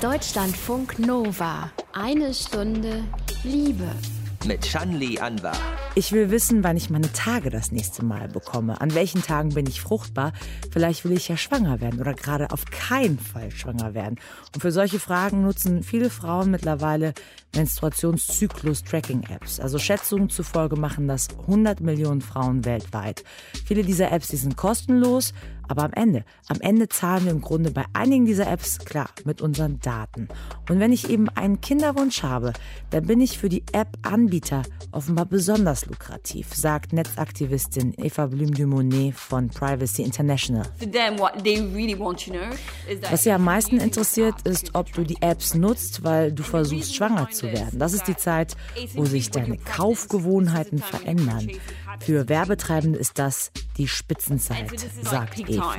Deutschlandfunk Nova. Eine Stunde Liebe. Mit Shanli Anwar. Ich will wissen, wann ich meine Tage das nächste Mal bekomme. An welchen Tagen bin ich fruchtbar? Vielleicht will ich ja schwanger werden oder gerade auf keinen Fall schwanger werden. Und für solche Fragen nutzen viele Frauen mittlerweile Menstruationszyklus-Tracking-Apps. Also Schätzungen zufolge machen das 100 Millionen Frauen weltweit. Viele dieser Apps, die sind kostenlos, aber am Ende, am Ende zahlen wir im Grunde bei einigen dieser Apps klar mit unseren Daten. Und wenn ich eben einen Kinderwunsch habe, dann bin ich für die App-Anbieter offenbar besonders lukrativ, sagt Netzaktivistin Eva Blüm-Dumonet von Privacy International. Was sie am meisten interessiert, ist, ob du die Apps nutzt, weil du versuchst, schwanger zu werden. Das ist die Zeit, wo sich deine Kaufgewohnheiten verändern. Für Werbetreibende ist das die Spitzenzeit, sagt Eva.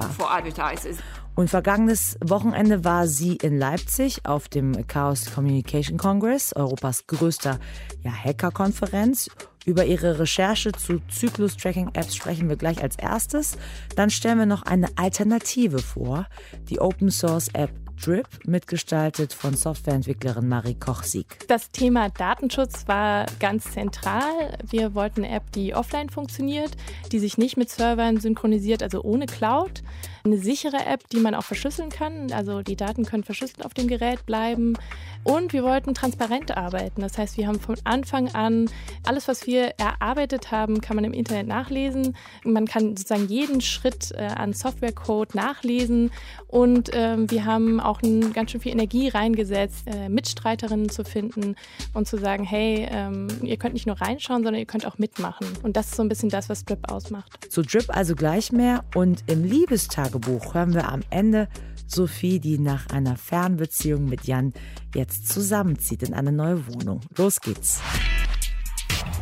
Und vergangenes Wochenende war sie in Leipzig auf dem Chaos Communication Congress, Europas größter ja, Hacker-Konferenz. Über ihre Recherche zu Zyklus-Tracking-Apps sprechen wir gleich als erstes. Dann stellen wir noch eine Alternative vor, die Open-Source-App Drip, mitgestaltet von Softwareentwicklerin Marie Kochsieg. Das Thema Datenschutz war ganz zentral. Wir wollten eine App, die offline funktioniert, die sich nicht mit Servern synchronisiert, also ohne Cloud. Eine sichere App, die man auch verschlüsseln kann. Also die Daten können verschlüsselt auf dem Gerät bleiben. Und wir wollten transparent arbeiten. Das heißt, wir haben von Anfang an alles, was wir erarbeitet haben, kann man im Internet nachlesen. Man kann sozusagen jeden Schritt äh, an Softwarecode nachlesen. Und ähm, wir haben auch ein, ganz schön viel Energie reingesetzt, äh, Mitstreiterinnen zu finden und zu sagen, hey, ähm, ihr könnt nicht nur reinschauen, sondern ihr könnt auch mitmachen. Und das ist so ein bisschen das, was Drip ausmacht. Zu Drip also gleich mehr. Und im Liebestagebuch hören wir am Ende Sophie, die nach einer Fernbeziehung mit Jan jetzt zusammenzieht in eine neue Wohnung. Los geht's.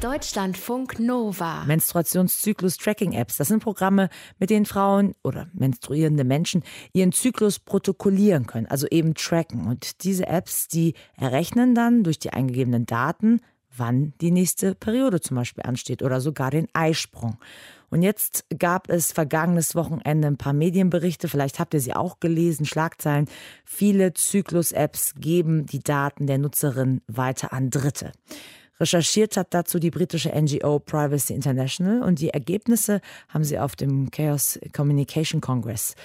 Deutschlandfunk Nova. Menstruationszyklus-Tracking-Apps. Das sind Programme, mit denen Frauen oder menstruierende Menschen ihren Zyklus protokollieren können, also eben tracken. Und diese Apps, die errechnen dann durch die eingegebenen Daten, wann die nächste Periode zum Beispiel ansteht oder sogar den Eisprung. Und jetzt gab es vergangenes Wochenende ein paar Medienberichte, vielleicht habt ihr sie auch gelesen, Schlagzeilen. Viele Zyklus-Apps geben die Daten der Nutzerin weiter an Dritte. Recherchiert hat dazu die britische NGO Privacy International und die Ergebnisse haben sie auf dem Chaos Communication Congress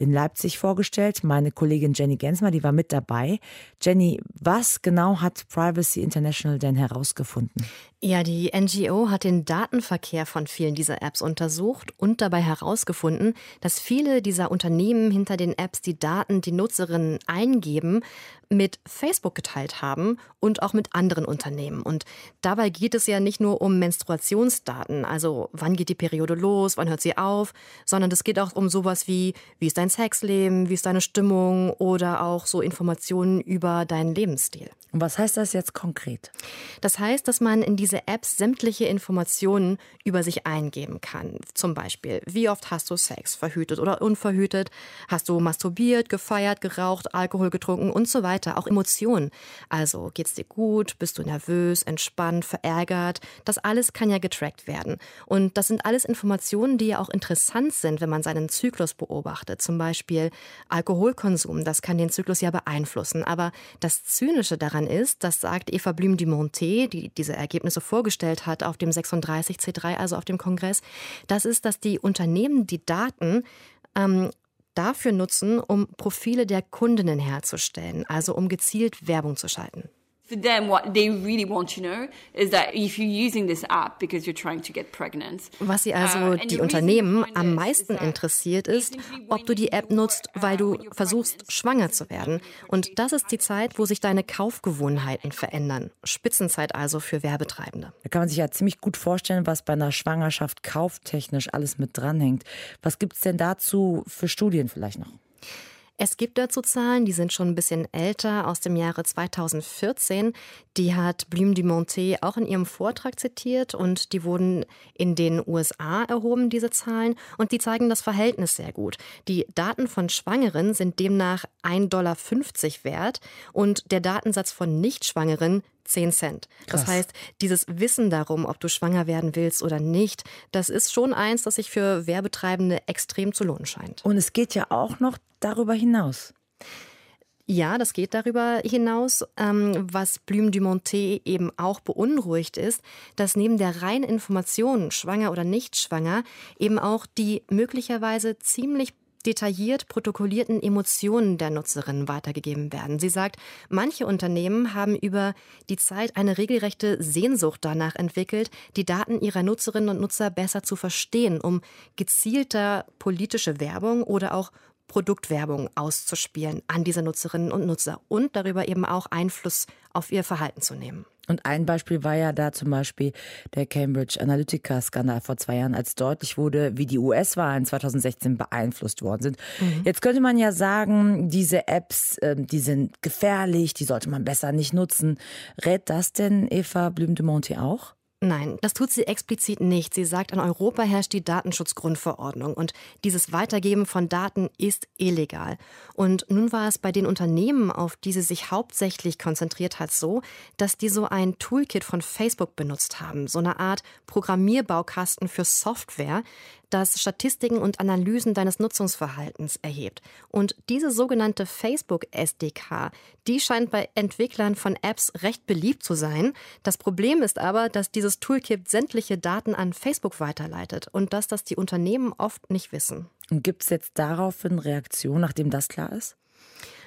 in Leipzig vorgestellt. Meine Kollegin Jenny Gensmer, die war mit dabei. Jenny, was genau hat Privacy International denn herausgefunden? Ja, die NGO hat den Datenverkehr von vielen dieser Apps untersucht und dabei herausgefunden, dass viele dieser Unternehmen hinter den Apps die Daten, die Nutzerinnen eingeben, mit Facebook geteilt haben und auch mit anderen Unternehmen. Und dabei geht es ja nicht nur um Menstruationsdaten, also wann geht die Periode los, wann hört sie auf, sondern es geht auch um sowas wie, wie ist dein Sexleben, wie ist deine Stimmung oder auch so Informationen über deinen Lebensstil. Und was heißt das jetzt konkret? Das heißt, dass man in diese Apps sämtliche Informationen über sich eingeben kann. Zum Beispiel, wie oft hast du Sex, verhütet oder unverhütet? Hast du masturbiert, gefeiert, geraucht, Alkohol getrunken und so weiter? Auch Emotionen. Also, geht's dir gut? Bist du nervös, entspannt, verärgert? Das alles kann ja getrackt werden. Und das sind alles Informationen, die ja auch interessant sind, wenn man seinen Zyklus beobachtet. Zum Beispiel Alkoholkonsum, das kann den Zyklus ja beeinflussen. Aber das Zynische daran ist, das sagt Eva Blüm-Dumonté, die diese Ergebnisse vorgestellt hat auf dem 36C3, also auf dem Kongress, das ist, dass die Unternehmen die Daten ähm, dafür nutzen, um Profile der Kundinnen herzustellen, also um gezielt Werbung zu schalten. For them, what they really want to know is that if you're using this app because you're trying to get pregnant. Was sie also uh, die Unternehmen am meisten interessiert ist, ob du die App nutzt, weil du versuchst, schwanger zu werden. Und das ist die Zeit, wo sich deine Kaufgewohnheiten verändern. Spitzenzeit also für Werbetreibende. Da kann man sich ja ziemlich gut vorstellen, was bei einer Schwangerschaft kauftechnisch alles mit dranhängt. Was gibt es denn dazu für Studien vielleicht noch? Es gibt dazu Zahlen, die sind schon ein bisschen älter, aus dem Jahre 2014. Die hat Blüm du Monté auch in ihrem Vortrag zitiert und die wurden in den USA erhoben, diese Zahlen, und die zeigen das Verhältnis sehr gut. Die Daten von Schwangeren sind demnach 1,50 Dollar wert und der Datensatz von Nichtschwangeren 10 Cent. Krass. Das heißt, dieses Wissen darum, ob du schwanger werden willst oder nicht, das ist schon eins, das sich für Werbetreibende extrem zu lohnen scheint. Und es geht ja auch noch darüber hinaus. Ja, das geht darüber hinaus. Ähm, was Blume du Monté eben auch beunruhigt ist, dass neben der reinen Information, schwanger oder nicht schwanger, eben auch die möglicherweise ziemlich detailliert protokollierten Emotionen der Nutzerinnen weitergegeben werden. Sie sagt, manche Unternehmen haben über die Zeit eine regelrechte Sehnsucht danach entwickelt, die Daten ihrer Nutzerinnen und Nutzer besser zu verstehen, um gezielter politische Werbung oder auch Produktwerbung auszuspielen an diese Nutzerinnen und Nutzer und darüber eben auch Einfluss auf ihr Verhalten zu nehmen. Und ein Beispiel war ja da zum Beispiel der Cambridge Analytica-Skandal vor zwei Jahren, als deutlich wurde, wie die US-Wahlen 2016 beeinflusst worden sind. Mhm. Jetzt könnte man ja sagen, diese Apps, ähm, die sind gefährlich, die sollte man besser nicht nutzen. Rät das denn Eva Blüm de Monte auch? Nein, das tut sie explizit nicht. Sie sagt, in Europa herrscht die Datenschutzgrundverordnung und dieses Weitergeben von Daten ist illegal. Und nun war es bei den Unternehmen, auf die sie sich hauptsächlich konzentriert hat, so, dass die so ein Toolkit von Facebook benutzt haben, so eine Art Programmierbaukasten für Software, das Statistiken und Analysen deines Nutzungsverhaltens erhebt. Und diese sogenannte Facebook SDK, die scheint bei Entwicklern von Apps recht beliebt zu sein. Das Problem ist aber, dass dieses Toolkit sämtliche Daten an Facebook weiterleitet und dass das die Unternehmen oft nicht wissen. Und gibt es jetzt daraufhin Reaktion, nachdem das klar ist?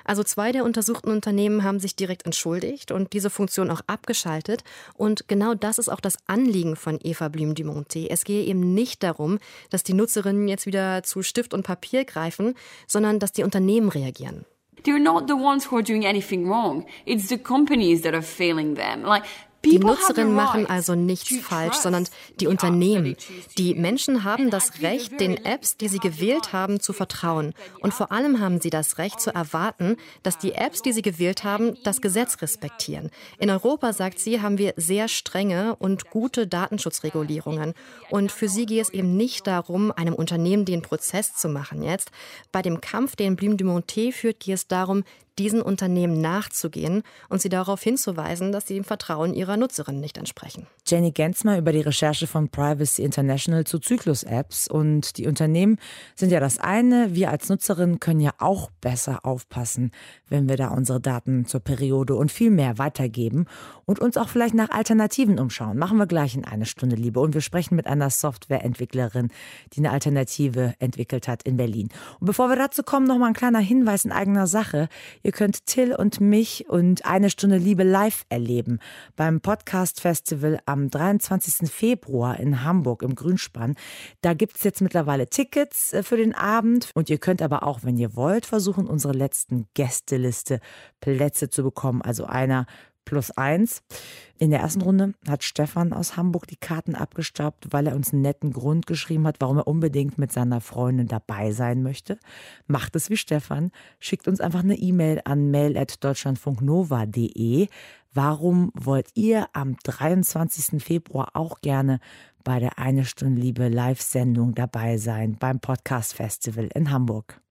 Also zwei der untersuchten Unternehmen haben sich direkt entschuldigt und diese Funktion auch abgeschaltet. Und genau das ist auch das Anliegen von Eva Blüm Dumonté. Es gehe eben nicht darum, dass die Nutzerinnen jetzt wieder zu Stift und Papier greifen, sondern dass die Unternehmen reagieren. They're not the ones who are doing anything wrong. It's the companies that are failing them. Like die Nutzerinnen machen also nichts falsch, sondern die Unternehmen. Die Menschen haben das Recht, den Apps, die sie gewählt haben, zu vertrauen. Und vor allem haben sie das Recht zu erwarten, dass die Apps, die sie gewählt haben, das Gesetz respektieren. In Europa, sagt sie, haben wir sehr strenge und gute Datenschutzregulierungen. Und für sie geht es eben nicht darum, einem Unternehmen den Prozess zu machen jetzt. Bei dem Kampf, den Blume du Monté führt, geht es darum, diesen Unternehmen nachzugehen und sie darauf hinzuweisen, dass sie dem Vertrauen ihrer Nutzerinnen nicht entsprechen. Jenny Gensmer über die Recherche von Privacy International zu Zyklus-Apps. Und die Unternehmen sind ja das eine. Wir als Nutzerinnen können ja auch besser aufpassen, wenn wir da unsere Daten zur Periode und viel mehr weitergeben und uns auch vielleicht nach Alternativen umschauen. Machen wir gleich in eine Stunde, Liebe. Und wir sprechen mit einer Softwareentwicklerin, die eine Alternative entwickelt hat in Berlin. Und bevor wir dazu kommen, noch mal ein kleiner Hinweis in eigener Sache. Ihr könnt Till und mich und eine Stunde Liebe live erleben beim Podcast Festival am 23. Februar in Hamburg im Grünspann. Da gibt es jetzt mittlerweile Tickets äh, für den Abend und ihr könnt aber auch, wenn ihr wollt, versuchen, unsere letzten Gästeliste Plätze zu bekommen. Also einer plus eins. In der ersten Runde hat Stefan aus Hamburg die Karten abgestaubt, weil er uns einen netten Grund geschrieben hat, warum er unbedingt mit seiner Freundin dabei sein möchte. Macht es wie Stefan, schickt uns einfach eine E-Mail an mail.deutschlandfunknova.de. Warum wollt ihr am 23. Februar auch gerne bei der Eine Stunde Liebe Live-Sendung dabei sein beim Podcast Festival in Hamburg.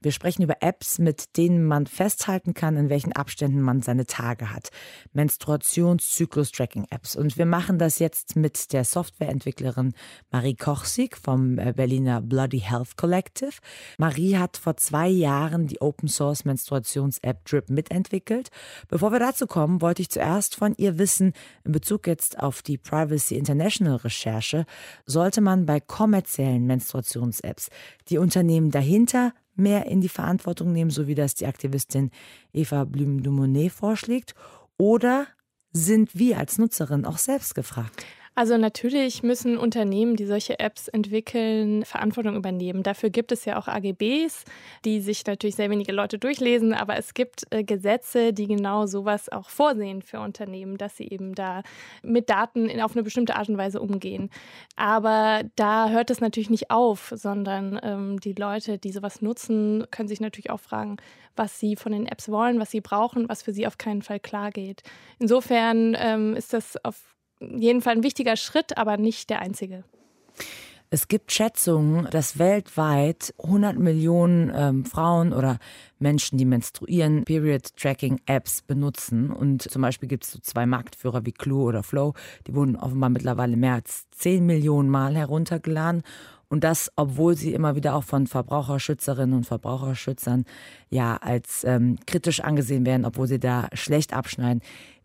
Wir sprechen über Apps, mit denen man festhalten kann, in welchen Abständen man seine Tage hat. Menstruationszyklus-Tracking-Apps. Und wir machen das jetzt mit der Softwareentwicklerin Marie Kochsig vom äh, Berliner Bloody Health Collective. Marie hat vor zwei Jahren die Open-Source Menstruations-App Drip mitentwickelt. Bevor wir dazu kommen, wollte ich zuerst von ihr wissen, in Bezug jetzt auf die Privacy International Recherche, Recherche sollte man bei kommerziellen Menstruations-Apps die Unternehmen dahinter mehr in die Verantwortung nehmen, so wie das die Aktivistin Eva Blüm-Dumonet vorschlägt, oder sind wir als Nutzerin auch selbst gefragt? Also natürlich müssen Unternehmen, die solche Apps entwickeln, Verantwortung übernehmen. Dafür gibt es ja auch AGBs, die sich natürlich sehr wenige Leute durchlesen, aber es gibt äh, Gesetze, die genau sowas auch vorsehen für Unternehmen, dass sie eben da mit Daten in, auf eine bestimmte Art und Weise umgehen. Aber da hört es natürlich nicht auf, sondern ähm, die Leute, die sowas nutzen, können sich natürlich auch fragen, was sie von den Apps wollen, was sie brauchen, was für sie auf keinen Fall klar geht. Insofern ähm, ist das auf jeden Fall ein wichtiger Schritt, aber nicht der einzige. Es gibt Schätzungen, dass weltweit 100 Millionen ähm, Frauen oder Menschen, die menstruieren, Period-Tracking-Apps benutzen. Und zum Beispiel gibt es so zwei Marktführer wie Clue oder Flow, die wurden offenbar mittlerweile mehr als 10 Millionen Mal heruntergeladen. Und das, obwohl sie immer wieder auch von Verbraucherschützerinnen und Verbraucherschützern ja als ähm, kritisch angesehen werden, obwohl sie da schlecht abschneiden.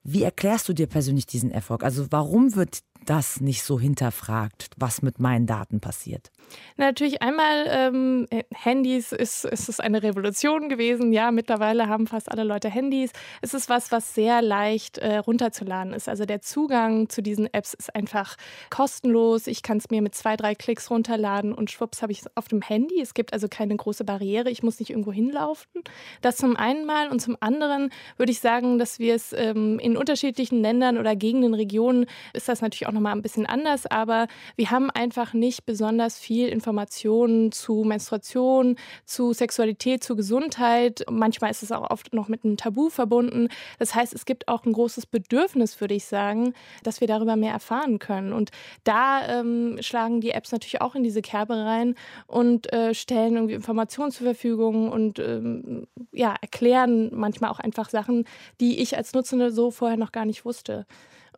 Wie erklärst du dir persönlich diesen Erfolg? Also warum wird das nicht so hinterfragt, was mit meinen Daten passiert? Natürlich einmal ähm, Handys ist, ist es eine Revolution gewesen. Ja, mittlerweile haben fast alle Leute Handys. Es ist was, was sehr leicht äh, runterzuladen ist. Also der Zugang zu diesen Apps ist einfach kostenlos. Ich kann es mir mit zwei, drei Klicks runterladen und schwupps habe ich es auf dem Handy. Es gibt also keine große Barriere. Ich muss nicht irgendwo hinlaufen. Das zum einen mal und zum anderen würde ich sagen, dass wir es ähm, in unterschiedlichen Ländern oder Gegenden, Regionen ist das natürlich auch nochmal ein bisschen anders, aber wir haben einfach nicht besonders viel Informationen zu Menstruation, zu Sexualität, zu Gesundheit. Manchmal ist es auch oft noch mit einem Tabu verbunden. Das heißt, es gibt auch ein großes Bedürfnis, würde ich sagen, dass wir darüber mehr erfahren können. Und da ähm, schlagen die Apps natürlich auch in diese Kerbe rein und äh, stellen irgendwie Informationen zur Verfügung und ähm, ja, erklären manchmal auch einfach Sachen, die ich als Nutzende so vorher noch gar nicht wusste.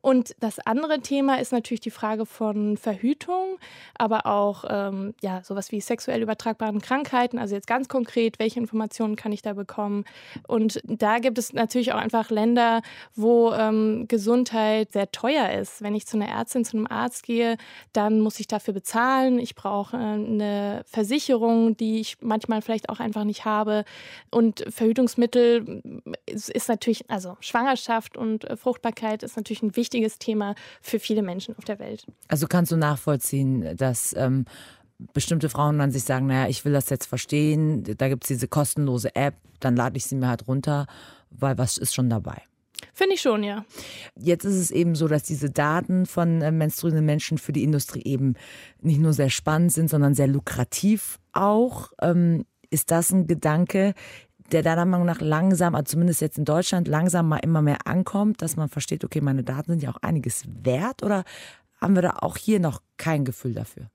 Und das andere Thema ist natürlich die Frage von Verhütung, aber auch ähm, ja, sowas wie sexuell übertragbaren Krankheiten. Also jetzt ganz konkret, welche Informationen kann ich da bekommen? Und da gibt es natürlich auch einfach Länder, wo ähm, Gesundheit sehr teuer ist. Wenn ich zu einer Ärztin, zu einem Arzt gehe, dann muss ich dafür bezahlen. Ich brauche äh, eine Versicherung, die ich manchmal vielleicht auch einfach nicht habe. Und Verhütungsmittel ist, ist natürlich, also Schwangerschaft und äh, Fruchtbarkeit ist natürlich ein wichtiges wichtiges Thema für viele Menschen auf der Welt. Also kannst du nachvollziehen, dass ähm, bestimmte Frauen dann sich sagen, naja, ich will das jetzt verstehen, da gibt es diese kostenlose App, dann lade ich sie mir halt runter, weil was ist schon dabei? Finde ich schon, ja. Jetzt ist es eben so, dass diese Daten von äh, menstruierenden Menschen für die Industrie eben nicht nur sehr spannend sind, sondern sehr lukrativ auch. Ähm, ist das ein Gedanke, der deiner Meinung nach langsam, also zumindest jetzt in Deutschland, langsam mal immer mehr ankommt, dass man versteht, okay, meine Daten sind ja auch einiges wert oder haben wir da auch hier noch kein Gefühl dafür?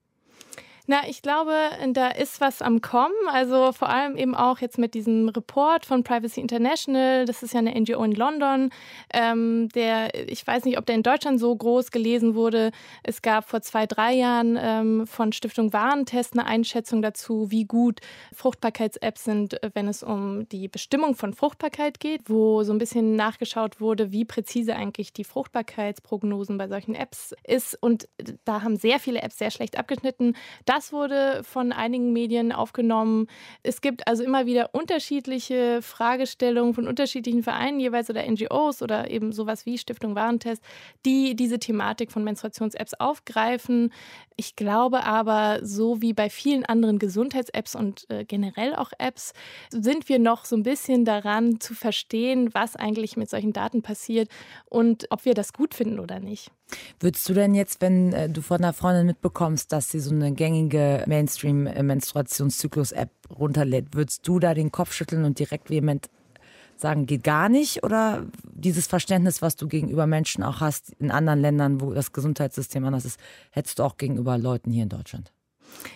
Na, ich glaube, da ist was am Kommen. Also vor allem eben auch jetzt mit diesem Report von Privacy International. Das ist ja eine NGO in London. Ähm, der, ich weiß nicht, ob der in Deutschland so groß gelesen wurde. Es gab vor zwei, drei Jahren ähm, von Stiftung Warentest eine Einschätzung dazu, wie gut Fruchtbarkeits-Apps sind, wenn es um die Bestimmung von Fruchtbarkeit geht, wo so ein bisschen nachgeschaut wurde, wie präzise eigentlich die Fruchtbarkeitsprognosen bei solchen Apps ist. Und da haben sehr viele Apps sehr schlecht abgeschnitten. Da das wurde von einigen Medien aufgenommen. Es gibt also immer wieder unterschiedliche Fragestellungen von unterschiedlichen Vereinen jeweils oder NGOs oder eben sowas wie Stiftung Warentest, die diese Thematik von Menstruations-Apps aufgreifen. Ich glaube aber, so wie bei vielen anderen Gesundheits-Apps und äh, generell auch Apps, sind wir noch so ein bisschen daran zu verstehen, was eigentlich mit solchen Daten passiert und ob wir das gut finden oder nicht. Würdest du denn jetzt, wenn äh, du von einer Freundin mitbekommst, dass sie so eine gängige Mainstream-Menstruationszyklus-App runterlädt, würdest du da den Kopf schütteln und direkt vehement sagen, geht gar nicht? Oder dieses Verständnis, was du gegenüber Menschen auch hast in anderen Ländern, wo das Gesundheitssystem anders ist, hättest du auch gegenüber Leuten hier in Deutschland?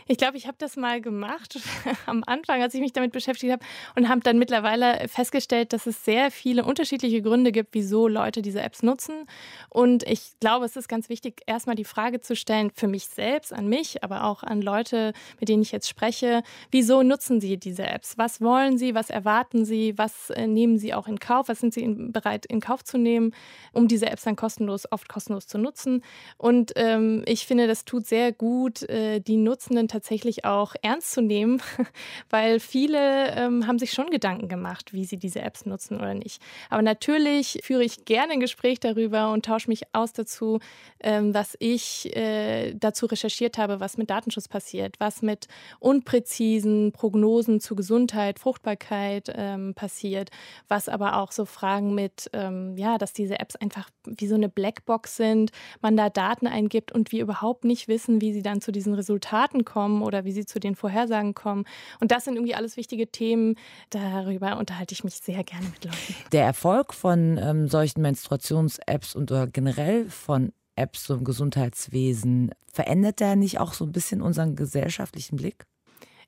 Ich glaube, ich habe das mal gemacht am Anfang, als ich mich damit beschäftigt habe und habe dann mittlerweile festgestellt, dass es sehr viele unterschiedliche Gründe gibt, wieso Leute diese Apps nutzen. Und ich glaube, es ist ganz wichtig, erstmal die Frage zu stellen, für mich selbst, an mich, aber auch an Leute, mit denen ich jetzt spreche, wieso nutzen sie diese Apps? Was wollen sie? Was erwarten sie? Was äh, nehmen sie auch in Kauf? Was sind sie bereit in Kauf zu nehmen, um diese Apps dann kostenlos, oft kostenlos zu nutzen? Und ähm, ich finde, das tut sehr gut, äh, die Nutzung Nutzenden tatsächlich auch ernst zu nehmen, weil viele ähm, haben sich schon Gedanken gemacht, wie sie diese Apps nutzen oder nicht. Aber natürlich führe ich gerne ein Gespräch darüber und tausche mich aus dazu, ähm, was ich äh, dazu recherchiert habe, was mit Datenschutz passiert, was mit unpräzisen Prognosen zu Gesundheit, Fruchtbarkeit ähm, passiert, was aber auch so Fragen mit, ähm, ja, dass diese Apps einfach wie so eine Blackbox sind, man da Daten eingibt und wir überhaupt nicht wissen, wie sie dann zu diesen Resultaten Daten kommen oder wie sie zu den Vorhersagen kommen. Und das sind irgendwie alles wichtige Themen. Darüber unterhalte ich mich sehr gerne mit Leuten. Der Erfolg von ähm, solchen Menstruations-Apps und oder generell von Apps im Gesundheitswesen, verändert der nicht auch so ein bisschen unseren gesellschaftlichen Blick?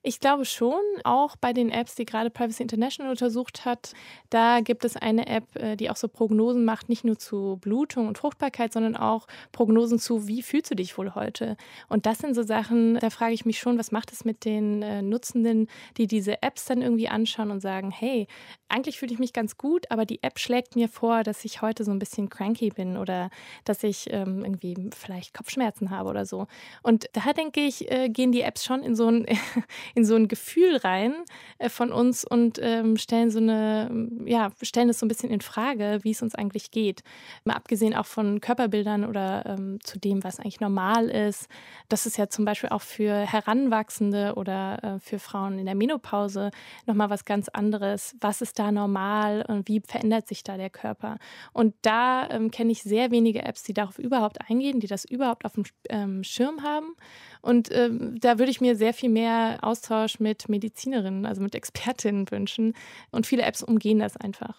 Ich glaube schon, auch bei den Apps, die gerade Privacy International untersucht hat. Da gibt es eine App, äh, die auch so Prognosen macht, nicht nur zu Blutung und Fruchtbarkeit, sondern auch Prognosen zu, wie fühlst du dich wohl heute? Und das sind so Sachen, da frage ich mich schon, was macht es mit den äh, Nutzenden, die diese Apps dann irgendwie anschauen und sagen, hey, eigentlich fühle ich mich ganz gut, aber die App schlägt mir vor, dass ich heute so ein bisschen cranky bin oder dass ich ähm, irgendwie vielleicht Kopfschmerzen habe oder so. Und da denke ich, äh, gehen die Apps schon in so ein in so ein Gefühl rein äh, von uns und ähm, stellen so eine, ja, stellen es so ein bisschen in Frage, wie es uns eigentlich geht. Mal abgesehen auch von Körperbildern oder ähm, zu dem, was eigentlich normal ist. Das ist ja zum Beispiel auch für Heranwachsende oder äh, für Frauen in der Menopause nochmal was ganz anderes. Was ist da normal und wie verändert sich da der Körper? Und da ähm, kenne ich sehr wenige Apps, die darauf überhaupt eingehen, die das überhaupt auf dem ähm, Schirm haben. Und ähm, da würde ich mir sehr viel mehr Austausch mit Medizinerinnen, also mit Expertinnen wünschen. Und viele Apps umgehen das einfach.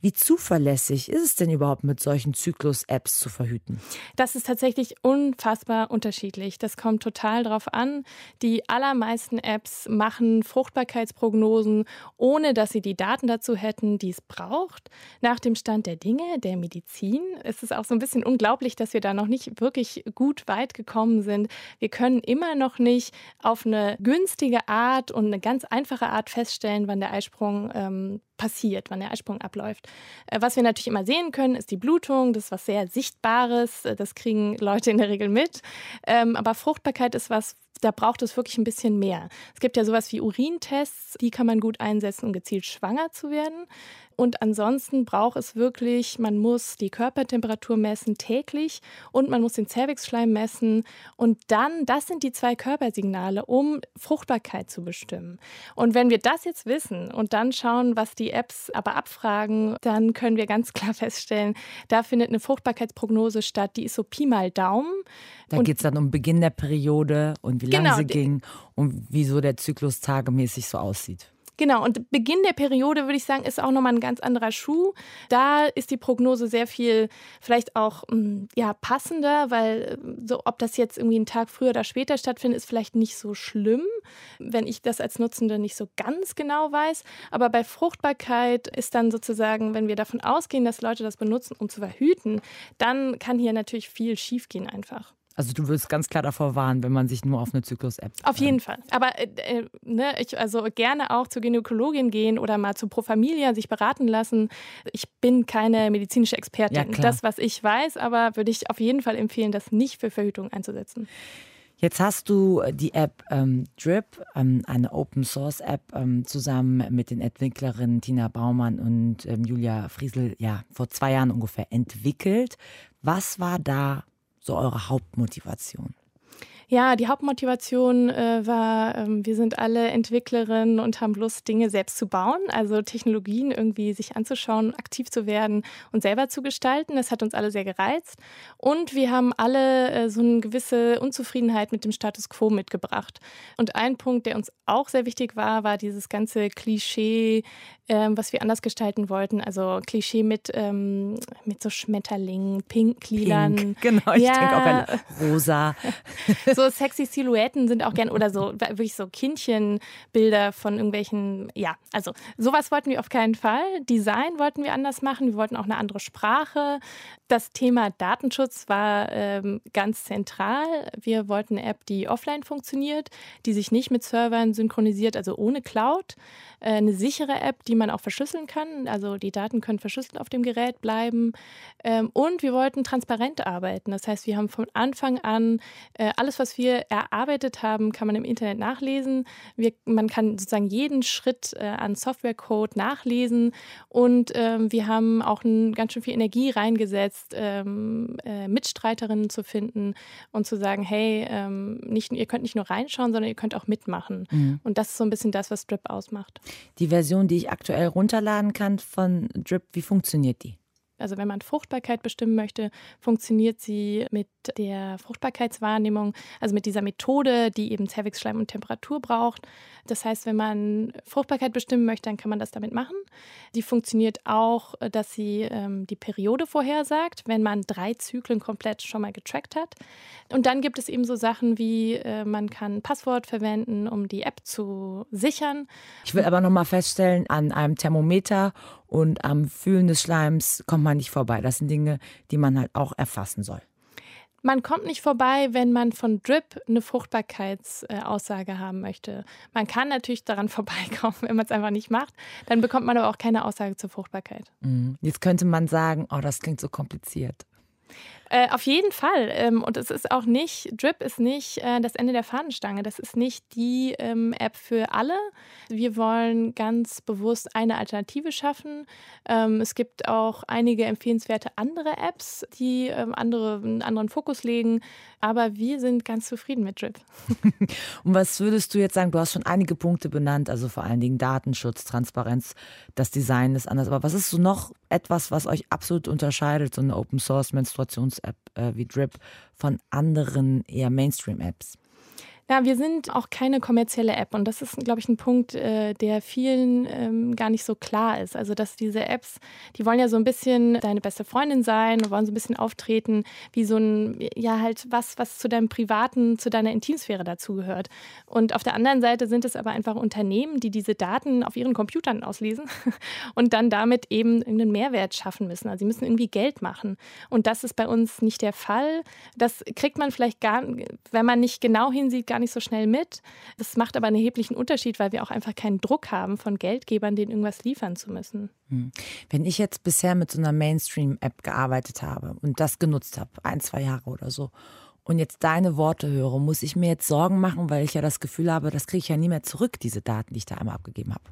Wie zuverlässig ist es denn überhaupt, mit solchen Zyklus-Apps zu verhüten? Das ist tatsächlich unfassbar unterschiedlich. Das kommt total drauf an. Die allermeisten Apps machen Fruchtbarkeitsprognosen, ohne dass sie die Daten dazu hätten, die es braucht. Nach dem Stand der Dinge, der Medizin, ist es auch so ein bisschen unglaublich, dass wir da noch nicht wirklich gut weit gekommen sind. Wir können immer noch nicht auf eine günstige Art und eine ganz einfache Art feststellen, wann der Eisprung ähm, passiert, wann der Eisprung abläuft. Äh, was wir natürlich immer sehen können, ist die Blutung. Das ist was sehr Sichtbares. Äh, das kriegen Leute in der Regel mit. Ähm, aber Fruchtbarkeit ist was, da braucht es wirklich ein bisschen mehr. Es gibt ja sowas wie Urintests, die kann man gut einsetzen, um gezielt schwanger zu werden. Und ansonsten braucht es wirklich, man muss die Körpertemperatur messen täglich und man muss den Cervixschleim messen. Und dann, das sind die zwei Körpersignale, um Fruchtbarkeit zu bestimmen. Und wenn wir das jetzt wissen und dann schauen, was die Apps aber abfragen, dann können wir ganz klar feststellen, da findet eine Fruchtbarkeitsprognose statt, die ist so Pi mal Daumen. Da geht es dann um Beginn der Periode und wie lange genau, sie ging und wieso der Zyklus tagemäßig so aussieht. Genau, und Beginn der Periode, würde ich sagen, ist auch nochmal ein ganz anderer Schuh. Da ist die Prognose sehr viel vielleicht auch mm, ja, passender, weil äh, so, ob das jetzt irgendwie einen Tag früher oder später stattfindet, ist vielleicht nicht so schlimm, wenn ich das als Nutzende nicht so ganz genau weiß. Aber bei Fruchtbarkeit ist dann sozusagen, wenn wir davon ausgehen, dass Leute das benutzen, um zu verhüten, dann kann hier natürlich viel schiefgehen einfach. Also du würdest ganz klar davor warnen, wenn man sich nur auf eine Zyklus-App. Auf jeden Fall. Aber äh, äh, ne, ich also gerne auch zur Gynäkologin gehen oder mal zu Pro Familia sich beraten lassen. Ich bin keine medizinische Expertin. Ja, das, was ich weiß, aber würde ich auf jeden Fall empfehlen, das nicht für Verhütung einzusetzen. Jetzt hast du die App ähm, Drip, ähm, eine Open Source App, ähm, zusammen mit den Entwicklerinnen Tina Baumann und ähm, Julia Friesel ja vor zwei Jahren ungefähr entwickelt. Was war da so eure Hauptmotivation? Ja, die Hauptmotivation äh, war, ähm, wir sind alle Entwicklerinnen und haben Lust, Dinge selbst zu bauen, also Technologien irgendwie sich anzuschauen, aktiv zu werden und selber zu gestalten. Das hat uns alle sehr gereizt. Und wir haben alle äh, so eine gewisse Unzufriedenheit mit dem Status quo mitgebracht. Und ein Punkt, der uns auch sehr wichtig war, war dieses ganze Klischee, äh, was wir anders gestalten wollten. Also Klischee mit, ähm, mit so Schmetterlingen, Pinkgliedern. Pink, genau, ich ja. denke auch an rosa. so so sexy Silhouetten sind auch gern oder so wirklich so Kindchenbilder von irgendwelchen, ja, also sowas wollten wir auf keinen Fall. Design wollten wir anders machen. Wir wollten auch eine andere Sprache. Das Thema Datenschutz war ähm, ganz zentral. Wir wollten eine App, die offline funktioniert, die sich nicht mit Servern synchronisiert, also ohne Cloud. Äh, eine sichere App, die man auch verschlüsseln kann. Also die Daten können verschlüsselt auf dem Gerät bleiben. Ähm, und wir wollten transparent arbeiten. Das heißt, wir haben von Anfang an äh, alles, was wir erarbeitet haben, kann man im Internet nachlesen. Wir, man kann sozusagen jeden Schritt äh, an Softwarecode nachlesen. Und ähm, wir haben auch ganz schön viel Energie reingesetzt, ähm, Mitstreiterinnen zu finden und zu sagen, hey, nicht, ihr könnt nicht nur reinschauen, sondern ihr könnt auch mitmachen. Mhm. Und das ist so ein bisschen das, was Drip ausmacht. Die Version, die ich aktuell runterladen kann von Drip, wie funktioniert die? Also wenn man Fruchtbarkeit bestimmen möchte, funktioniert sie mit der Fruchtbarkeitswahrnehmung, also mit dieser Methode, die eben Zervixschleim und Temperatur braucht. Das heißt, wenn man Fruchtbarkeit bestimmen möchte, dann kann man das damit machen. Die funktioniert auch, dass sie ähm, die Periode vorhersagt, wenn man drei Zyklen komplett schon mal getrackt hat. Und dann gibt es eben so Sachen wie, äh, man kann Passwort verwenden, um die App zu sichern. Ich will aber noch mal feststellen, an einem Thermometer und am Fühlen des Schleims kommt man nicht vorbei. Das sind Dinge, die man halt auch erfassen soll. Man kommt nicht vorbei, wenn man von Drip eine Fruchtbarkeitsaussage haben möchte. Man kann natürlich daran vorbeikommen, wenn man es einfach nicht macht. Dann bekommt man aber auch keine Aussage zur Fruchtbarkeit. Mhm. Jetzt könnte man sagen, oh, das klingt so kompliziert. Äh, auf jeden Fall. Ähm, und es ist auch nicht, Drip ist nicht äh, das Ende der Fahnenstange. Das ist nicht die ähm, App für alle. Wir wollen ganz bewusst eine Alternative schaffen. Ähm, es gibt auch einige empfehlenswerte andere Apps, die ähm, andere, einen anderen Fokus legen. Aber wir sind ganz zufrieden mit Drip. und was würdest du jetzt sagen? Du hast schon einige Punkte benannt, also vor allen Dingen Datenschutz, Transparenz, das Design ist anders. Aber was ist so noch etwas, was euch absolut unterscheidet, so eine Open Source Menstruations-App äh, wie Drip von anderen eher Mainstream-Apps? Ja, wir sind auch keine kommerzielle App und das ist, glaube ich, ein Punkt, äh, der vielen ähm, gar nicht so klar ist. Also, dass diese Apps, die wollen ja so ein bisschen deine beste Freundin sein, wollen so ein bisschen auftreten wie so ein, ja, halt was, was zu deinem privaten, zu deiner Intimsphäre dazugehört. Und auf der anderen Seite sind es aber einfach Unternehmen, die diese Daten auf ihren Computern auslesen und dann damit eben irgendeinen Mehrwert schaffen müssen. Also, sie müssen irgendwie Geld machen. Und das ist bei uns nicht der Fall. Das kriegt man vielleicht gar, wenn man nicht genau hinsieht, gar nicht so schnell mit. Das macht aber einen erheblichen Unterschied, weil wir auch einfach keinen Druck haben von Geldgebern, denen irgendwas liefern zu müssen. Hm. Wenn ich jetzt bisher mit so einer Mainstream-App gearbeitet habe und das genutzt habe, ein, zwei Jahre oder so, und jetzt deine Worte höre, muss ich mir jetzt Sorgen machen, weil ich ja das Gefühl habe, das kriege ich ja nie mehr zurück, diese Daten, die ich da einmal abgegeben habe.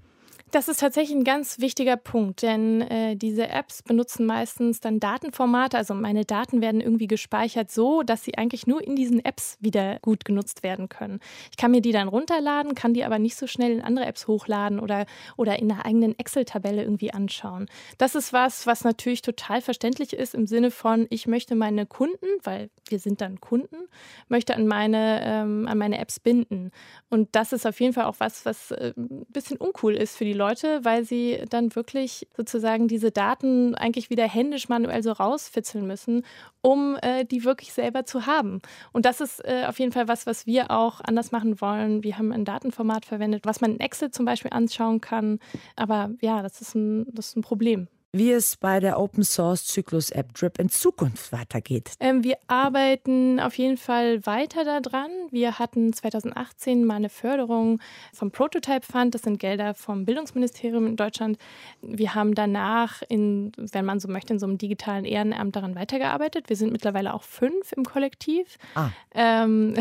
Das ist tatsächlich ein ganz wichtiger Punkt, denn äh, diese Apps benutzen meistens dann Datenformate. Also meine Daten werden irgendwie gespeichert so, dass sie eigentlich nur in diesen Apps wieder gut genutzt werden können. Ich kann mir die dann runterladen, kann die aber nicht so schnell in andere Apps hochladen oder, oder in einer eigenen Excel-Tabelle irgendwie anschauen. Das ist was, was natürlich total verständlich ist im Sinne von, ich möchte meine Kunden, weil wir sind dann Kunden, möchte an meine, ähm, an meine Apps binden. Und das ist auf jeden Fall auch was, was äh, ein bisschen uncool ist für die Leute, weil sie dann wirklich sozusagen diese Daten eigentlich wieder händisch manuell so rausfitzeln müssen, um äh, die wirklich selber zu haben. Und das ist äh, auf jeden Fall was, was wir auch anders machen wollen. Wir haben ein Datenformat verwendet, was man in Excel zum Beispiel anschauen kann. Aber ja, das ist ein, das ist ein Problem wie es bei der Open Source Zyklus App Drip in Zukunft weitergeht. Ähm, wir arbeiten auf jeden Fall weiter daran. Wir hatten 2018 mal eine Förderung vom Prototype Fund. Das sind Gelder vom Bildungsministerium in Deutschland. Wir haben danach, in, wenn man so möchte, in so einem digitalen Ehrenamt daran weitergearbeitet. Wir sind mittlerweile auch fünf im Kollektiv. Ah. Ähm,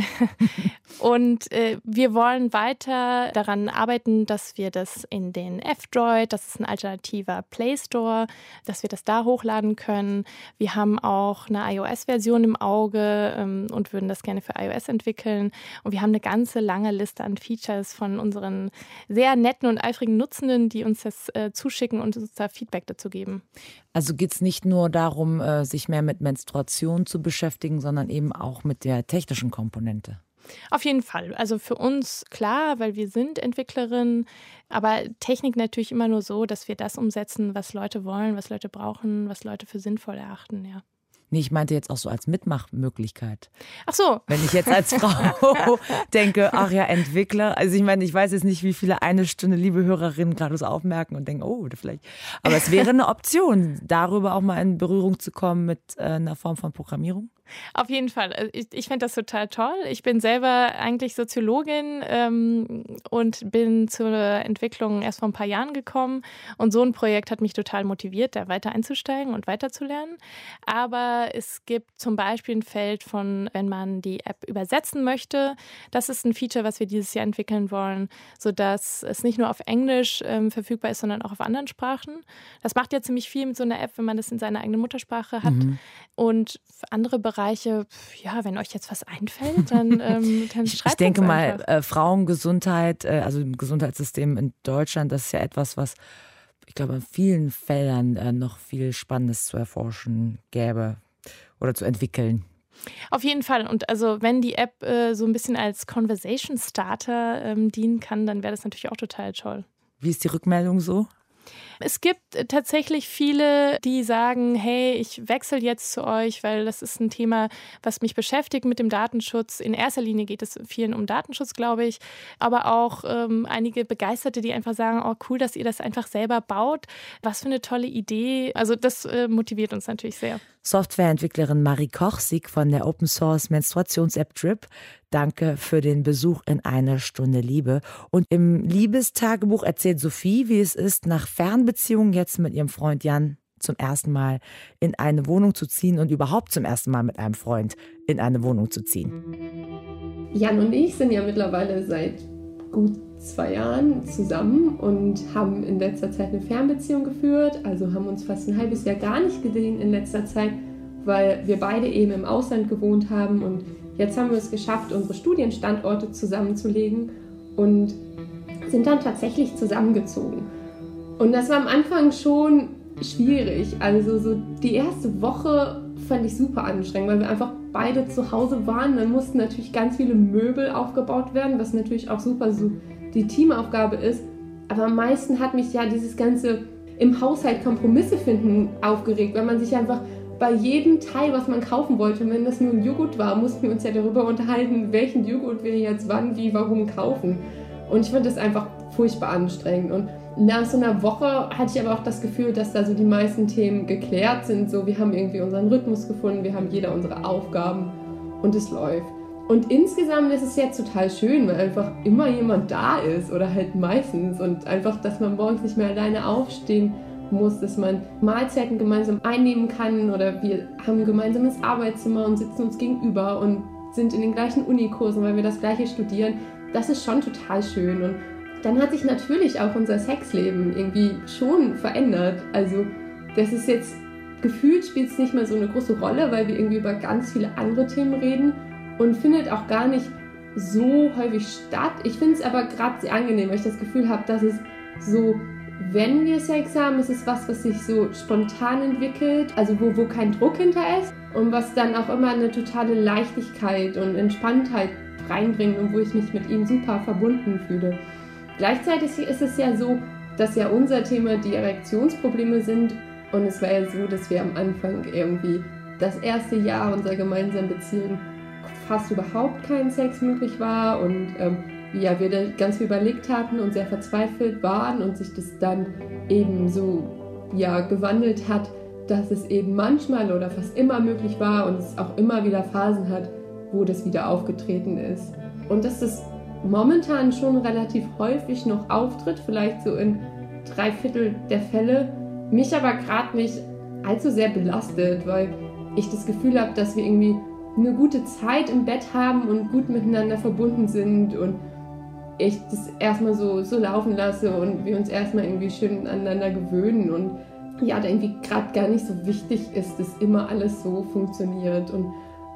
und äh, wir wollen weiter daran arbeiten, dass wir das in den F-Droid, das ist ein alternativer Play Store, dass wir das da hochladen können. Wir haben auch eine iOS-Version im Auge ähm, und würden das gerne für iOS entwickeln. Und wir haben eine ganze lange Liste an Features von unseren sehr netten und eifrigen Nutzenden, die uns das äh, zuschicken und uns da Feedback dazu geben. Also geht es nicht nur darum, äh, sich mehr mit Menstruation zu beschäftigen, sondern eben auch mit der technischen Komponente. Auf jeden Fall. Also für uns klar, weil wir sind Entwicklerinnen, aber Technik natürlich immer nur so, dass wir das umsetzen, was Leute wollen, was Leute brauchen, was Leute für sinnvoll erachten, ja. Nee, ich meinte jetzt auch so als Mitmachmöglichkeit. Ach so. Wenn ich jetzt als Frau denke, ach ja, Entwickler. Also ich meine, ich weiß jetzt nicht, wie viele eine Stunde liebe Hörerinnen gerade so aufmerken und denken, oh, vielleicht. Aber es wäre eine Option, darüber auch mal in Berührung zu kommen mit äh, einer Form von Programmierung. Auf jeden Fall. Also ich, ich finde das total toll. Ich bin selber eigentlich Soziologin ähm, und bin zur Entwicklung erst vor ein paar Jahren gekommen. Und so ein Projekt hat mich total motiviert, da weiter einzusteigen und weiterzulernen. Aber es gibt zum Beispiel ein Feld von, wenn man die App übersetzen möchte. Das ist ein Feature, was wir dieses Jahr entwickeln wollen, sodass es nicht nur auf Englisch ähm, verfügbar ist, sondern auch auf anderen Sprachen. Das macht ja ziemlich viel mit so einer App, wenn man das in seiner eigenen Muttersprache hat. Mhm. Und andere Bereiche Bereiche, ja, wenn euch jetzt was einfällt, dann, ähm, dann schreibt Ich denke mal, äh, Frauengesundheit, äh, also im Gesundheitssystem in Deutschland, das ist ja etwas, was ich glaube, in vielen Feldern äh, noch viel Spannendes zu erforschen gäbe oder zu entwickeln. Auf jeden Fall. Und also wenn die App äh, so ein bisschen als Conversation Starter ähm, dienen kann, dann wäre das natürlich auch total toll. Wie ist die Rückmeldung so? Es gibt tatsächlich viele, die sagen, hey, ich wechsle jetzt zu euch, weil das ist ein Thema, was mich beschäftigt mit dem Datenschutz. In erster Linie geht es vielen um Datenschutz, glaube ich, aber auch ähm, einige Begeisterte, die einfach sagen, oh cool, dass ihr das einfach selber baut. Was für eine tolle Idee. Also das äh, motiviert uns natürlich sehr. Softwareentwicklerin Marie Kochsig von der Open Source Menstruations-App Drip. Danke für den Besuch in einer Stunde Liebe. Und im Liebestagebuch erzählt Sophie, wie es ist, nach Fernbeziehungen jetzt mit ihrem Freund Jan zum ersten Mal in eine Wohnung zu ziehen und überhaupt zum ersten Mal mit einem Freund in eine Wohnung zu ziehen. Jan und ich sind ja mittlerweile seit gut zwei Jahren zusammen und haben in letzter Zeit eine Fernbeziehung geführt. Also haben uns fast ein halbes Jahr gar nicht gesehen in letzter Zeit, weil wir beide eben im Ausland gewohnt haben. Und jetzt haben wir es geschafft, unsere Studienstandorte zusammenzulegen und sind dann tatsächlich zusammengezogen. Und das war am Anfang schon schwierig. Also so die erste Woche fand ich super anstrengend, weil wir einfach beide zu Hause waren. Dann mussten natürlich ganz viele Möbel aufgebaut werden, was natürlich auch super so die Teamaufgabe ist. Aber am meisten hat mich ja dieses ganze im Haushalt Kompromisse finden aufgeregt, weil man sich einfach bei jedem Teil, was man kaufen wollte, wenn das nur ein Joghurt war, mussten wir uns ja darüber unterhalten, welchen Joghurt wir jetzt wann, wie, warum kaufen. Und ich fand das einfach furchtbar anstrengend. Und nach so einer Woche hatte ich aber auch das Gefühl, dass da so die meisten Themen geklärt sind. So, wir haben irgendwie unseren Rhythmus gefunden, wir haben jeder unsere Aufgaben und es läuft. Und insgesamt ist es jetzt total schön, weil einfach immer jemand da ist oder halt meistens und einfach, dass man morgens nicht mehr alleine aufstehen muss, dass man Mahlzeiten gemeinsam einnehmen kann oder wir haben ein gemeinsames Arbeitszimmer und sitzen uns gegenüber und sind in den gleichen Unikursen, weil wir das gleiche studieren. Das ist schon total schön und dann hat sich natürlich auch unser Sexleben irgendwie schon verändert. Also das ist jetzt gefühlt spielt es nicht mehr so eine große Rolle, weil wir irgendwie über ganz viele andere Themen reden und findet auch gar nicht so häufig statt. Ich finde es aber gerade sehr angenehm, weil ich das Gefühl habe, dass es so, wenn wir Sex haben, ist es was, was sich so spontan entwickelt, also wo, wo kein Druck hinter ist und was dann auch immer eine totale Leichtigkeit und Entspanntheit reinbringt und wo ich mich mit ihm super verbunden fühle. Gleichzeitig ist es ja so, dass ja unser Thema die Erektionsprobleme sind und es war ja so, dass wir am Anfang irgendwie das erste Jahr unserer gemeinsamen Beziehung fast überhaupt kein Sex möglich war und ähm, ja, wir da ganz viel überlegt hatten und sehr verzweifelt waren und sich das dann eben so ja, gewandelt hat, dass es eben manchmal oder fast immer möglich war und es auch immer wieder Phasen hat, wo das wieder aufgetreten ist. Und dass das momentan schon relativ häufig noch auftritt, vielleicht so in drei Viertel der Fälle, mich aber gerade nicht allzu sehr belastet, weil ich das Gefühl habe, dass wir irgendwie eine gute Zeit im Bett haben und gut miteinander verbunden sind und ich das erstmal so, so laufen lasse und wir uns erstmal irgendwie schön aneinander gewöhnen und ja, da irgendwie gerade gar nicht so wichtig ist, dass immer alles so funktioniert. Und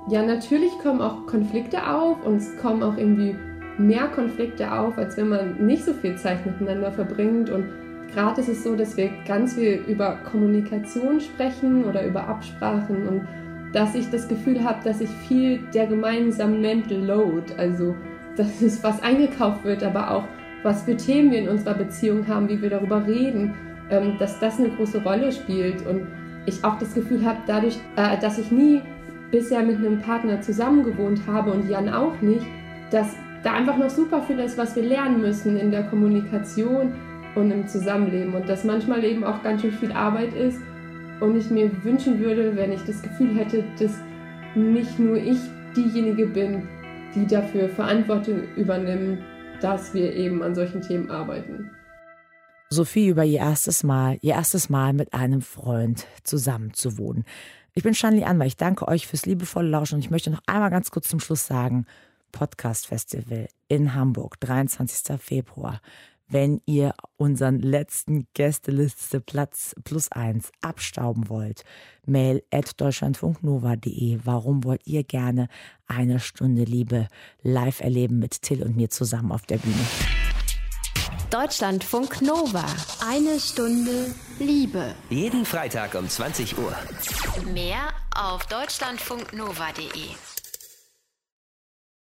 ja, natürlich kommen auch Konflikte auf und es kommen auch irgendwie mehr Konflikte auf, als wenn man nicht so viel Zeit miteinander verbringt. Und gerade ist es so, dass wir ganz viel über Kommunikation sprechen oder über Absprachen und dass ich das Gefühl habe, dass ich viel der gemeinsamen Mental Load, also dass es was eingekauft wird, aber auch was für Themen wir in unserer Beziehung haben, wie wir darüber reden, ähm, dass das eine große Rolle spielt. Und ich auch das Gefühl habe, dadurch, äh, dass ich nie bisher mit einem Partner zusammengewohnt habe und Jan auch nicht, dass da einfach noch super viel ist, was wir lernen müssen in der Kommunikation und im Zusammenleben und dass manchmal eben auch ganz schön viel Arbeit ist und ich mir wünschen würde, wenn ich das Gefühl hätte, dass nicht nur ich diejenige bin, die dafür Verantwortung übernimmt, dass wir eben an solchen Themen arbeiten. Sophie über ihr erstes Mal, ihr erstes Mal mit einem Freund zusammenzuwohnen. Ich bin Stanley Anwar. Ich danke euch fürs liebevolle Lauschen und ich möchte noch einmal ganz kurz zum Schluss sagen, Podcast Festival in Hamburg, 23. Februar. Wenn ihr unseren letzten Gästeliste Platz plus eins abstauben wollt, mail at deutschlandfunknova.de. Warum wollt ihr gerne eine Stunde Liebe live erleben mit Till und mir zusammen auf der Bühne? Deutschlandfunk Nova. Eine Stunde Liebe. Jeden Freitag um 20 Uhr. Mehr auf deutschlandfunknova.de.